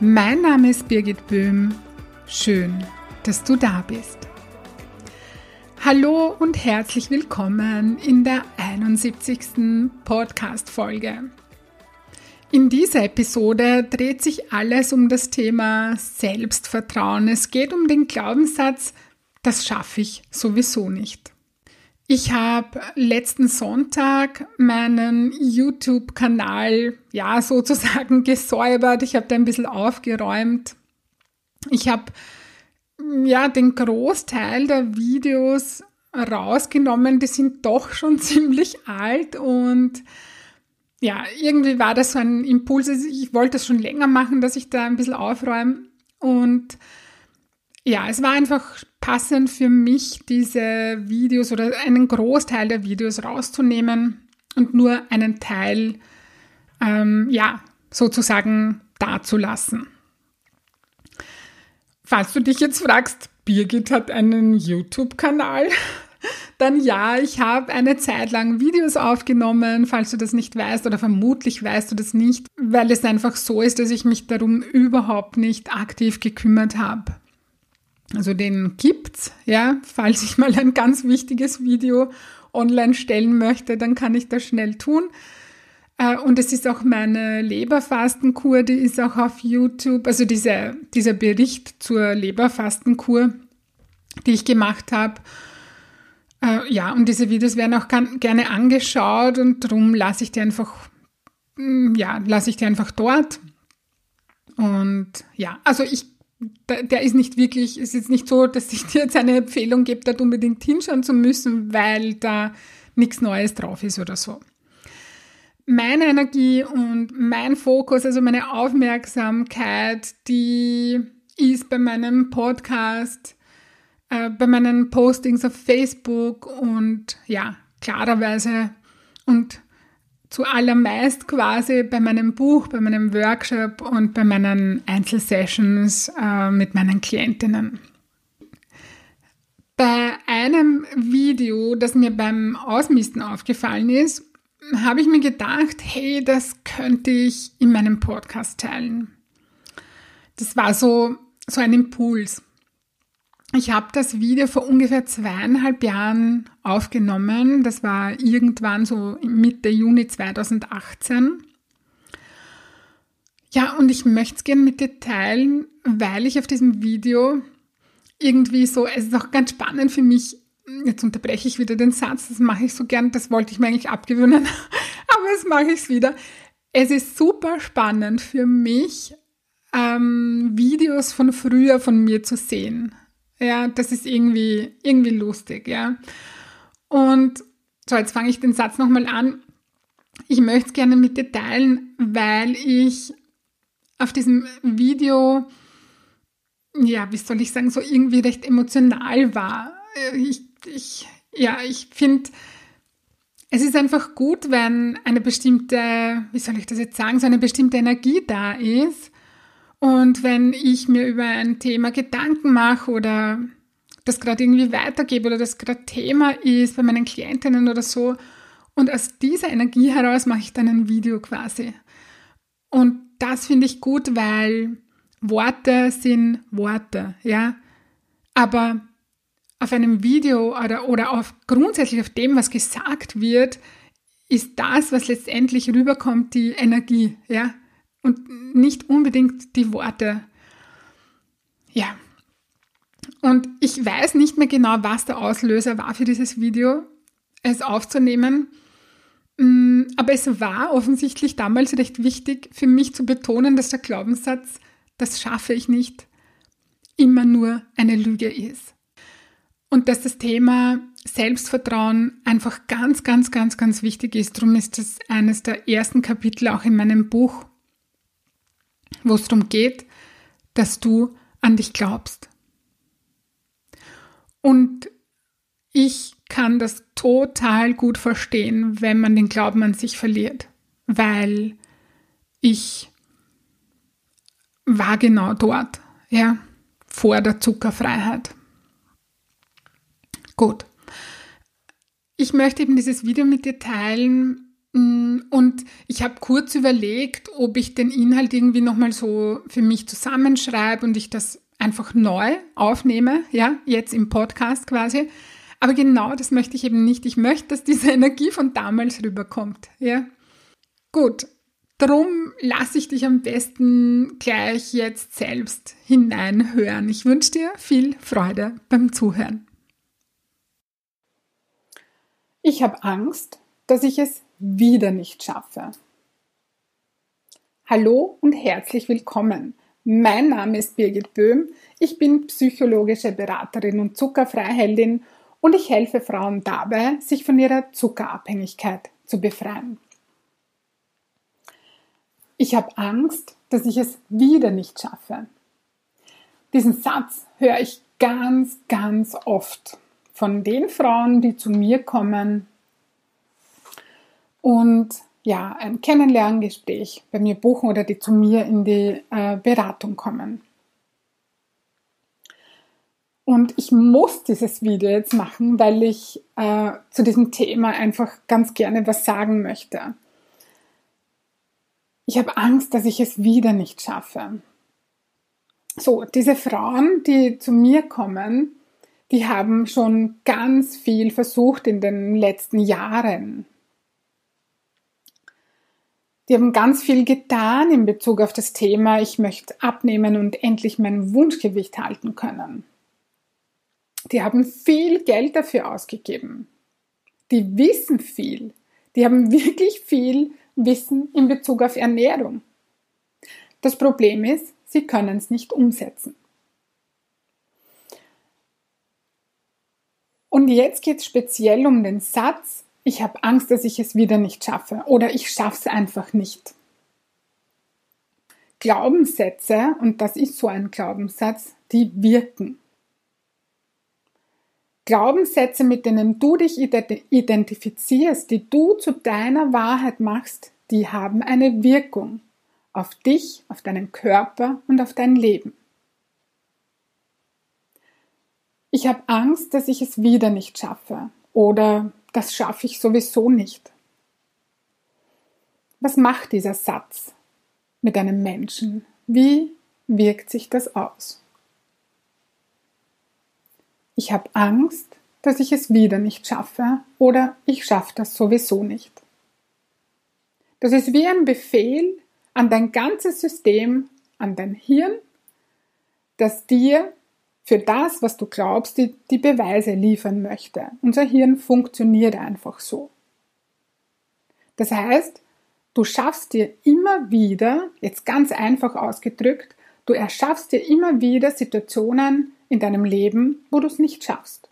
Mein Name ist Birgit Böhm. Schön, dass du da bist. Hallo und herzlich willkommen in der 71. Podcast-Folge. In dieser Episode dreht sich alles um das Thema Selbstvertrauen. Es geht um den Glaubenssatz, das schaffe ich sowieso nicht. Ich habe letzten Sonntag meinen YouTube-Kanal ja sozusagen gesäubert. Ich habe da ein bisschen aufgeräumt. Ich habe ja den Großteil der Videos rausgenommen. Die sind doch schon ziemlich alt und ja, irgendwie war das so ein Impuls. Also ich wollte das schon länger machen, dass ich da ein bisschen aufräume und ja, es war einfach passend für mich, diese Videos oder einen Großteil der Videos rauszunehmen und nur einen Teil, ähm, ja, sozusagen dazulassen. Falls du dich jetzt fragst, Birgit hat einen YouTube-Kanal, dann ja, ich habe eine Zeit lang Videos aufgenommen, falls du das nicht weißt oder vermutlich weißt du das nicht, weil es einfach so ist, dass ich mich darum überhaupt nicht aktiv gekümmert habe. Also den gibt's, ja. Falls ich mal ein ganz wichtiges Video online stellen möchte, dann kann ich das schnell tun. Äh, und es ist auch meine Leberfastenkur, die ist auch auf YouTube, also diese, dieser Bericht zur Leberfastenkur, die ich gemacht habe. Äh, ja, und diese Videos werden auch gerne angeschaut und darum lasse ich die einfach, mm, ja, lasse ich die einfach dort. Und ja, also ich der ist nicht wirklich, es ist nicht so, dass ich dir jetzt eine Empfehlung gebe, dort unbedingt hinschauen zu müssen, weil da nichts Neues drauf ist oder so. Meine Energie und mein Fokus, also meine Aufmerksamkeit, die ist bei meinem Podcast, äh, bei meinen Postings auf Facebook und ja, klarerweise und zuallermeist quasi bei meinem Buch, bei meinem Workshop und bei meinen Einzelsessions äh, mit meinen Klientinnen. Bei einem Video, das mir beim Ausmisten aufgefallen ist, habe ich mir gedacht, hey, das könnte ich in meinem Podcast teilen. Das war so, so ein Impuls. Ich habe das Video vor ungefähr zweieinhalb Jahren aufgenommen. Das war irgendwann so Mitte Juni 2018. Ja, und ich möchte es gerne mit dir teilen, weil ich auf diesem Video irgendwie so, es ist auch ganz spannend für mich, jetzt unterbreche ich wieder den Satz, das mache ich so gern, das wollte ich mir eigentlich abgewöhnen, aber jetzt mache ich es wieder. Es ist super spannend für mich, ähm, Videos von früher von mir zu sehen. Ja, das ist irgendwie, irgendwie lustig, ja. Und so, jetzt fange ich den Satz nochmal an. Ich möchte es gerne mit dir teilen, weil ich auf diesem Video, ja, wie soll ich sagen, so irgendwie recht emotional war. Ich, ich, ja, ich finde, es ist einfach gut, wenn eine bestimmte, wie soll ich das jetzt sagen, so eine bestimmte Energie da ist und wenn ich mir über ein Thema Gedanken mache oder das gerade irgendwie weitergebe oder das gerade Thema ist bei meinen Klientinnen oder so, und aus dieser Energie heraus mache ich dann ein Video quasi. Und das finde ich gut, weil Worte sind Worte, ja. Aber auf einem Video oder, oder auf grundsätzlich auf dem, was gesagt wird, ist das, was letztendlich rüberkommt, die Energie, ja und nicht unbedingt die Worte. Ja. Und ich weiß nicht mehr genau, was der Auslöser war für dieses Video, es aufzunehmen. Mm, aber es war offensichtlich damals recht wichtig für mich zu betonen, dass der Glaubenssatz, das schaffe ich nicht, immer nur eine Lüge ist. Und dass das Thema Selbstvertrauen einfach ganz, ganz, ganz, ganz wichtig ist. Darum ist das eines der ersten Kapitel auch in meinem Buch wo es darum geht, dass du an dich glaubst. Und ich kann das total gut verstehen, wenn man den Glauben an sich verliert, weil ich war genau dort, ja, vor der Zuckerfreiheit. Gut. Ich möchte eben dieses Video mit dir teilen und ich habe kurz überlegt, ob ich den Inhalt irgendwie nochmal so für mich zusammenschreibe und ich das einfach neu aufnehme, ja, jetzt im Podcast quasi. Aber genau das möchte ich eben nicht. Ich möchte, dass diese Energie von damals rüberkommt, ja. Gut, Drum lasse ich dich am besten gleich jetzt selbst hineinhören. Ich wünsche dir viel Freude beim Zuhören. Ich habe Angst, dass ich es wieder nicht schaffe. Hallo und herzlich willkommen. Mein Name ist Birgit Böhm. Ich bin psychologische Beraterin und Zuckerfreiheldin und ich helfe Frauen dabei, sich von ihrer Zuckerabhängigkeit zu befreien. Ich habe Angst, dass ich es wieder nicht schaffe. Diesen Satz höre ich ganz, ganz oft von den Frauen, die zu mir kommen und ja, ein Kennenlerngespräch bei mir buchen oder die zu mir in die äh, Beratung kommen. Und ich muss dieses Video jetzt machen, weil ich äh, zu diesem Thema einfach ganz gerne was sagen möchte ich habe Angst, dass ich es wieder nicht schaffe. So, diese Frauen, die zu mir kommen, die haben schon ganz viel versucht in den letzten Jahren. Die haben ganz viel getan in Bezug auf das Thema, ich möchte abnehmen und endlich mein Wunschgewicht halten können. Die haben viel Geld dafür ausgegeben. Die wissen viel. Die haben wirklich viel Wissen in Bezug auf Ernährung. Das Problem ist, sie können es nicht umsetzen. Und jetzt geht es speziell um den Satz, ich habe Angst, dass ich es wieder nicht schaffe oder ich schaffe es einfach nicht. Glaubenssätze, und das ist so ein Glaubenssatz, die wirken. Glaubenssätze, mit denen du dich identifizierst, die du zu deiner Wahrheit machst, die haben eine Wirkung auf dich, auf deinen Körper und auf dein Leben. Ich habe Angst, dass ich es wieder nicht schaffe oder das schaffe ich sowieso nicht. Was macht dieser Satz mit einem Menschen? Wie wirkt sich das aus? ich habe Angst, dass ich es wieder nicht schaffe oder ich schaffe das sowieso nicht. Das ist wie ein Befehl an dein ganzes System, an dein Hirn, das dir für das, was du glaubst, die, die Beweise liefern möchte. Unser Hirn funktioniert einfach so. Das heißt, du schaffst dir immer wieder, jetzt ganz einfach ausgedrückt, du erschaffst dir immer wieder Situationen, in deinem Leben, wo du es nicht schaffst.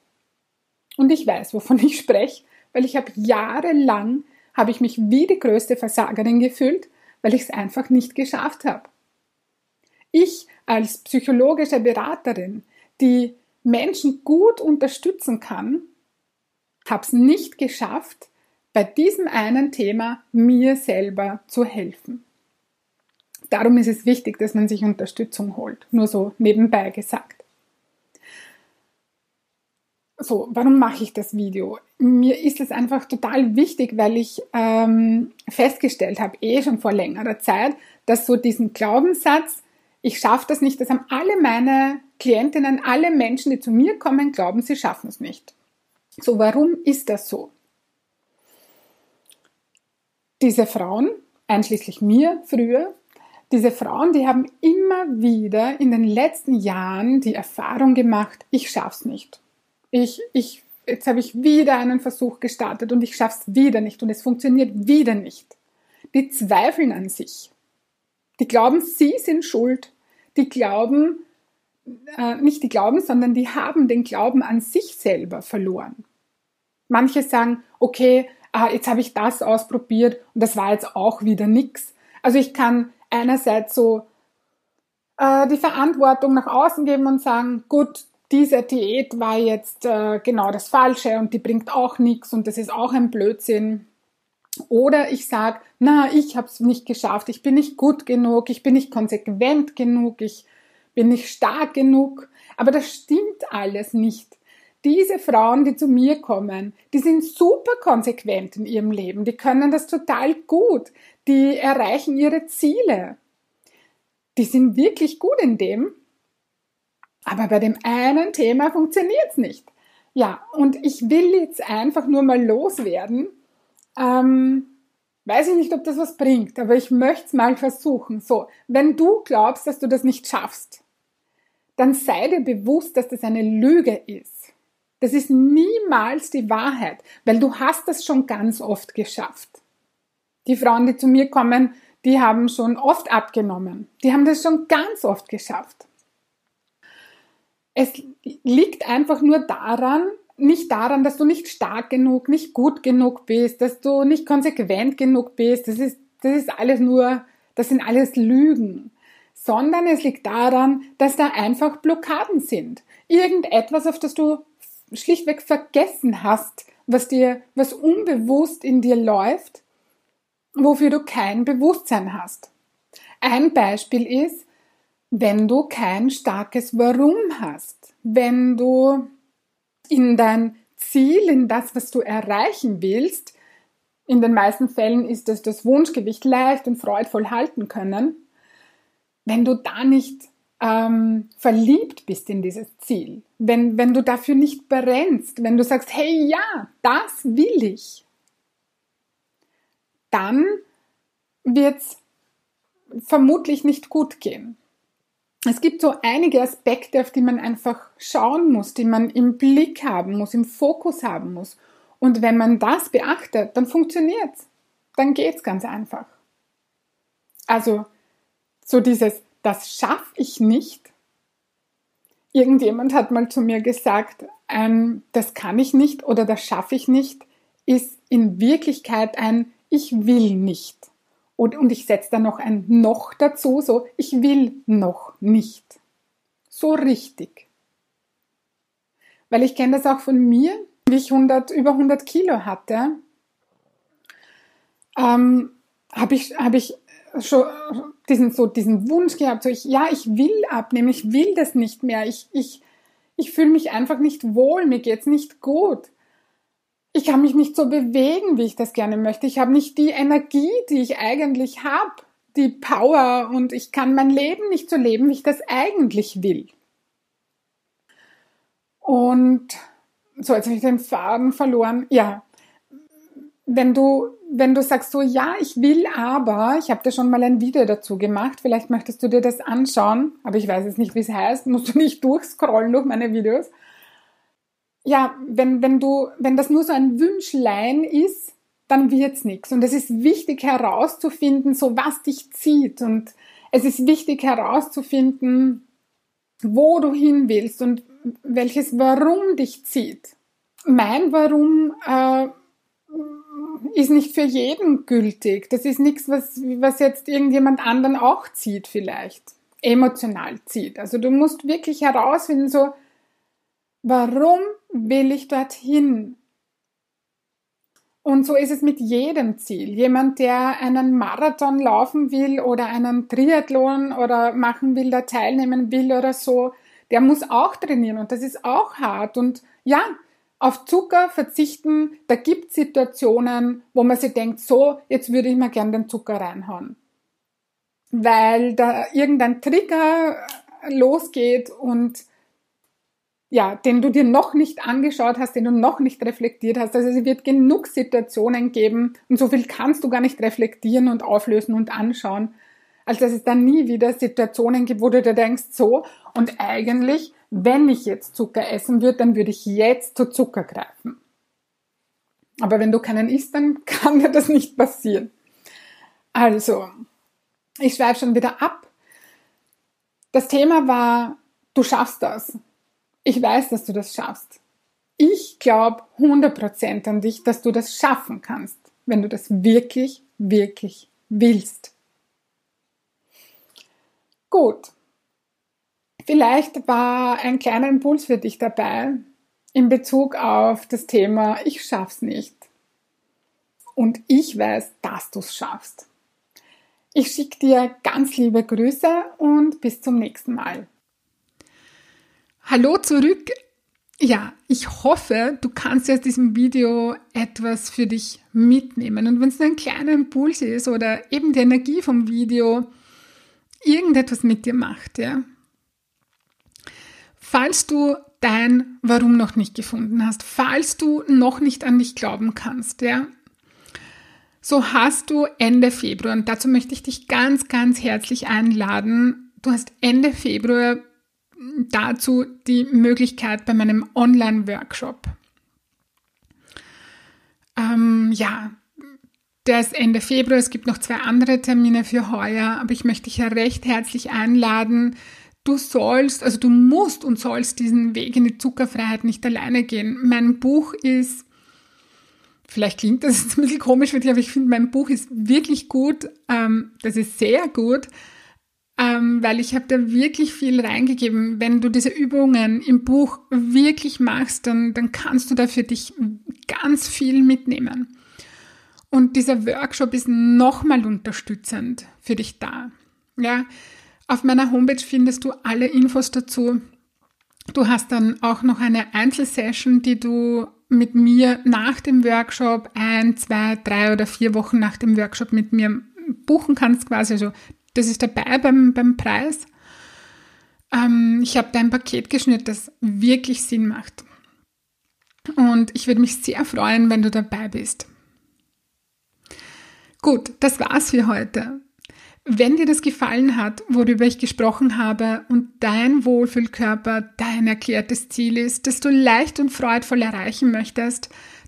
Und ich weiß, wovon ich spreche, weil ich habe jahrelang, habe ich mich wie die größte Versagerin gefühlt, weil ich es einfach nicht geschafft habe. Ich als psychologische Beraterin, die Menschen gut unterstützen kann, habe es nicht geschafft, bei diesem einen Thema mir selber zu helfen. Darum ist es wichtig, dass man sich Unterstützung holt. Nur so nebenbei gesagt. So, warum mache ich das Video? Mir ist es einfach total wichtig, weil ich ähm, festgestellt habe, eh schon vor längerer Zeit, dass so diesen Glaubenssatz, ich schaffe das nicht, das haben alle meine Klientinnen, alle Menschen, die zu mir kommen, glauben, sie schaffen es nicht. So, warum ist das so? Diese Frauen, einschließlich mir früher, diese Frauen, die haben immer wieder in den letzten Jahren die Erfahrung gemacht, ich schaff's nicht ich, ich, jetzt habe ich wieder einen Versuch gestartet und ich schaffe es wieder nicht und es funktioniert wieder nicht. Die zweifeln an sich. Die glauben, sie sind schuld. Die glauben, äh, nicht die glauben, sondern die haben den Glauben an sich selber verloren. Manche sagen, okay, ah, jetzt habe ich das ausprobiert und das war jetzt auch wieder nix. Also ich kann einerseits so äh, die Verantwortung nach außen geben und sagen, gut, diese Diät war jetzt äh, genau das Falsche und die bringt auch nichts und das ist auch ein Blödsinn. Oder ich sage, na, ich habe es nicht geschafft, ich bin nicht gut genug, ich bin nicht konsequent genug, ich bin nicht stark genug. Aber das stimmt alles nicht. Diese Frauen, die zu mir kommen, die sind super konsequent in ihrem Leben, die können das total gut, die erreichen ihre Ziele. Die sind wirklich gut in dem, aber bei dem einen Thema funktioniert es nicht. Ja, und ich will jetzt einfach nur mal loswerden. Ähm, weiß ich nicht, ob das was bringt, aber ich möchte es mal versuchen. So, wenn du glaubst, dass du das nicht schaffst, dann sei dir bewusst, dass das eine Lüge ist. Das ist niemals die Wahrheit, weil du hast das schon ganz oft geschafft. Die Frauen, die zu mir kommen, die haben schon oft abgenommen. Die haben das schon ganz oft geschafft. Es liegt einfach nur daran, nicht daran, dass du nicht stark genug, nicht gut genug bist, dass du nicht konsequent genug bist. Das ist, das ist alles nur, das sind alles Lügen. Sondern es liegt daran, dass da einfach Blockaden sind. Irgendetwas, auf das du schlichtweg vergessen hast, was dir, was unbewusst in dir läuft, wofür du kein Bewusstsein hast. Ein Beispiel ist, wenn du kein starkes Warum hast, wenn du in dein Ziel, in das, was du erreichen willst, in den meisten Fällen ist es das Wunschgewicht leicht und freudvoll halten können, wenn du da nicht ähm, verliebt bist in dieses Ziel, wenn, wenn du dafür nicht brennst, wenn du sagst, hey ja, das will ich, dann wird's vermutlich nicht gut gehen es gibt so einige Aspekte, auf die man einfach schauen muss, die man im Blick haben muss, im Fokus haben muss. Und wenn man das beachtet, dann funktioniert's. Dann geht's ganz einfach. Also, so dieses, das schaffe ich nicht. Irgendjemand hat mal zu mir gesagt, ähm, das kann ich nicht oder das schaffe ich nicht, ist in Wirklichkeit ein Ich will nicht. Und, und ich setze da noch ein noch dazu, so ich will noch nicht. So richtig. Weil ich kenne das auch von mir, wie ich 100, über 100 Kilo hatte, ähm, habe ich, hab ich schon diesen, so diesen Wunsch gehabt, so ich, ja, ich will abnehmen, ich will das nicht mehr, ich, ich, ich fühle mich einfach nicht wohl, mir geht's nicht gut ich kann mich nicht so bewegen, wie ich das gerne möchte. Ich habe nicht die Energie, die ich eigentlich habe, die Power und ich kann mein Leben nicht so leben, wie ich das eigentlich will. Und so, jetzt habe ich den Faden verloren. Ja, wenn du, wenn du sagst so, ja, ich will aber, ich habe da schon mal ein Video dazu gemacht, vielleicht möchtest du dir das anschauen, aber ich weiß jetzt nicht, wie es heißt, musst du nicht durchscrollen durch meine Videos ja, wenn, wenn du, wenn das nur so ein Wünschlein ist, dann wird's nichts. Und es ist wichtig herauszufinden, so was dich zieht. Und es ist wichtig herauszufinden, wo du hin willst und welches Warum dich zieht. Mein Warum äh, ist nicht für jeden gültig. Das ist nichts, was, was jetzt irgendjemand anderen auch zieht vielleicht, emotional zieht. Also du musst wirklich herausfinden, so warum will ich dorthin? Und so ist es mit jedem Ziel. Jemand, der einen Marathon laufen will oder einen Triathlon oder machen will, da teilnehmen will oder so, der muss auch trainieren und das ist auch hart. Und ja, auf Zucker verzichten, da gibt Situationen, wo man sich denkt, so, jetzt würde ich mal gern den Zucker reinhauen. Weil da irgendein Trigger losgeht und ja, den du dir noch nicht angeschaut hast, den du noch nicht reflektiert hast. Also es wird genug Situationen geben und so viel kannst du gar nicht reflektieren und auflösen und anschauen, als dass es dann nie wieder Situationen gibt, wo du dir denkst, so, und eigentlich, wenn ich jetzt Zucker essen würde, dann würde ich jetzt zu Zucker greifen. Aber wenn du keinen isst, dann kann dir das nicht passieren. Also, ich schweife schon wieder ab. Das Thema war, du schaffst das ich weiß, dass du das schaffst. Ich glaube 100% an dich, dass du das schaffen kannst, wenn du das wirklich, wirklich willst. Gut. Vielleicht war ein kleiner Impuls für dich dabei in Bezug auf das Thema Ich schaff's nicht. Und ich weiß, dass du's schaffst. Ich schicke dir ganz liebe Grüße und bis zum nächsten Mal. Hallo zurück. Ja, ich hoffe, du kannst aus diesem Video etwas für dich mitnehmen. Und wenn es nur ein kleiner Impuls ist oder eben die Energie vom Video irgendetwas mit dir macht, ja. Falls du dein Warum noch nicht gefunden hast, falls du noch nicht an dich glauben kannst, ja, so hast du Ende Februar, und dazu möchte ich dich ganz, ganz herzlich einladen. Du hast Ende Februar dazu die Möglichkeit bei meinem Online-Workshop. Ähm, ja, der ist Ende Februar. Es gibt noch zwei andere Termine für heuer, aber ich möchte dich ja recht herzlich einladen. Du sollst, also du musst und sollst diesen Weg in die Zuckerfreiheit nicht alleine gehen. Mein Buch ist, vielleicht klingt das jetzt ein bisschen komisch für dich, aber ich finde, mein Buch ist wirklich gut. Ähm, das ist sehr gut ähm, weil ich habe da wirklich viel reingegeben. Wenn du diese Übungen im Buch wirklich machst, dann, dann kannst du da für dich ganz viel mitnehmen. Und dieser Workshop ist nochmal unterstützend für dich da. Ja, auf meiner Homepage findest du alle Infos dazu. Du hast dann auch noch eine Einzelsession, die du mit mir nach dem Workshop ein, zwei, drei oder vier Wochen nach dem Workshop mit mir buchen kannst quasi. Also das ist dabei beim, beim Preis. Ähm, ich habe da ein Paket geschnürt, das wirklich Sinn macht. Und ich würde mich sehr freuen, wenn du dabei bist. Gut, das war's für heute. Wenn dir das gefallen hat, worüber ich gesprochen habe und dein Wohlfühlkörper dein erklärtes Ziel ist, das du leicht und freudvoll erreichen möchtest,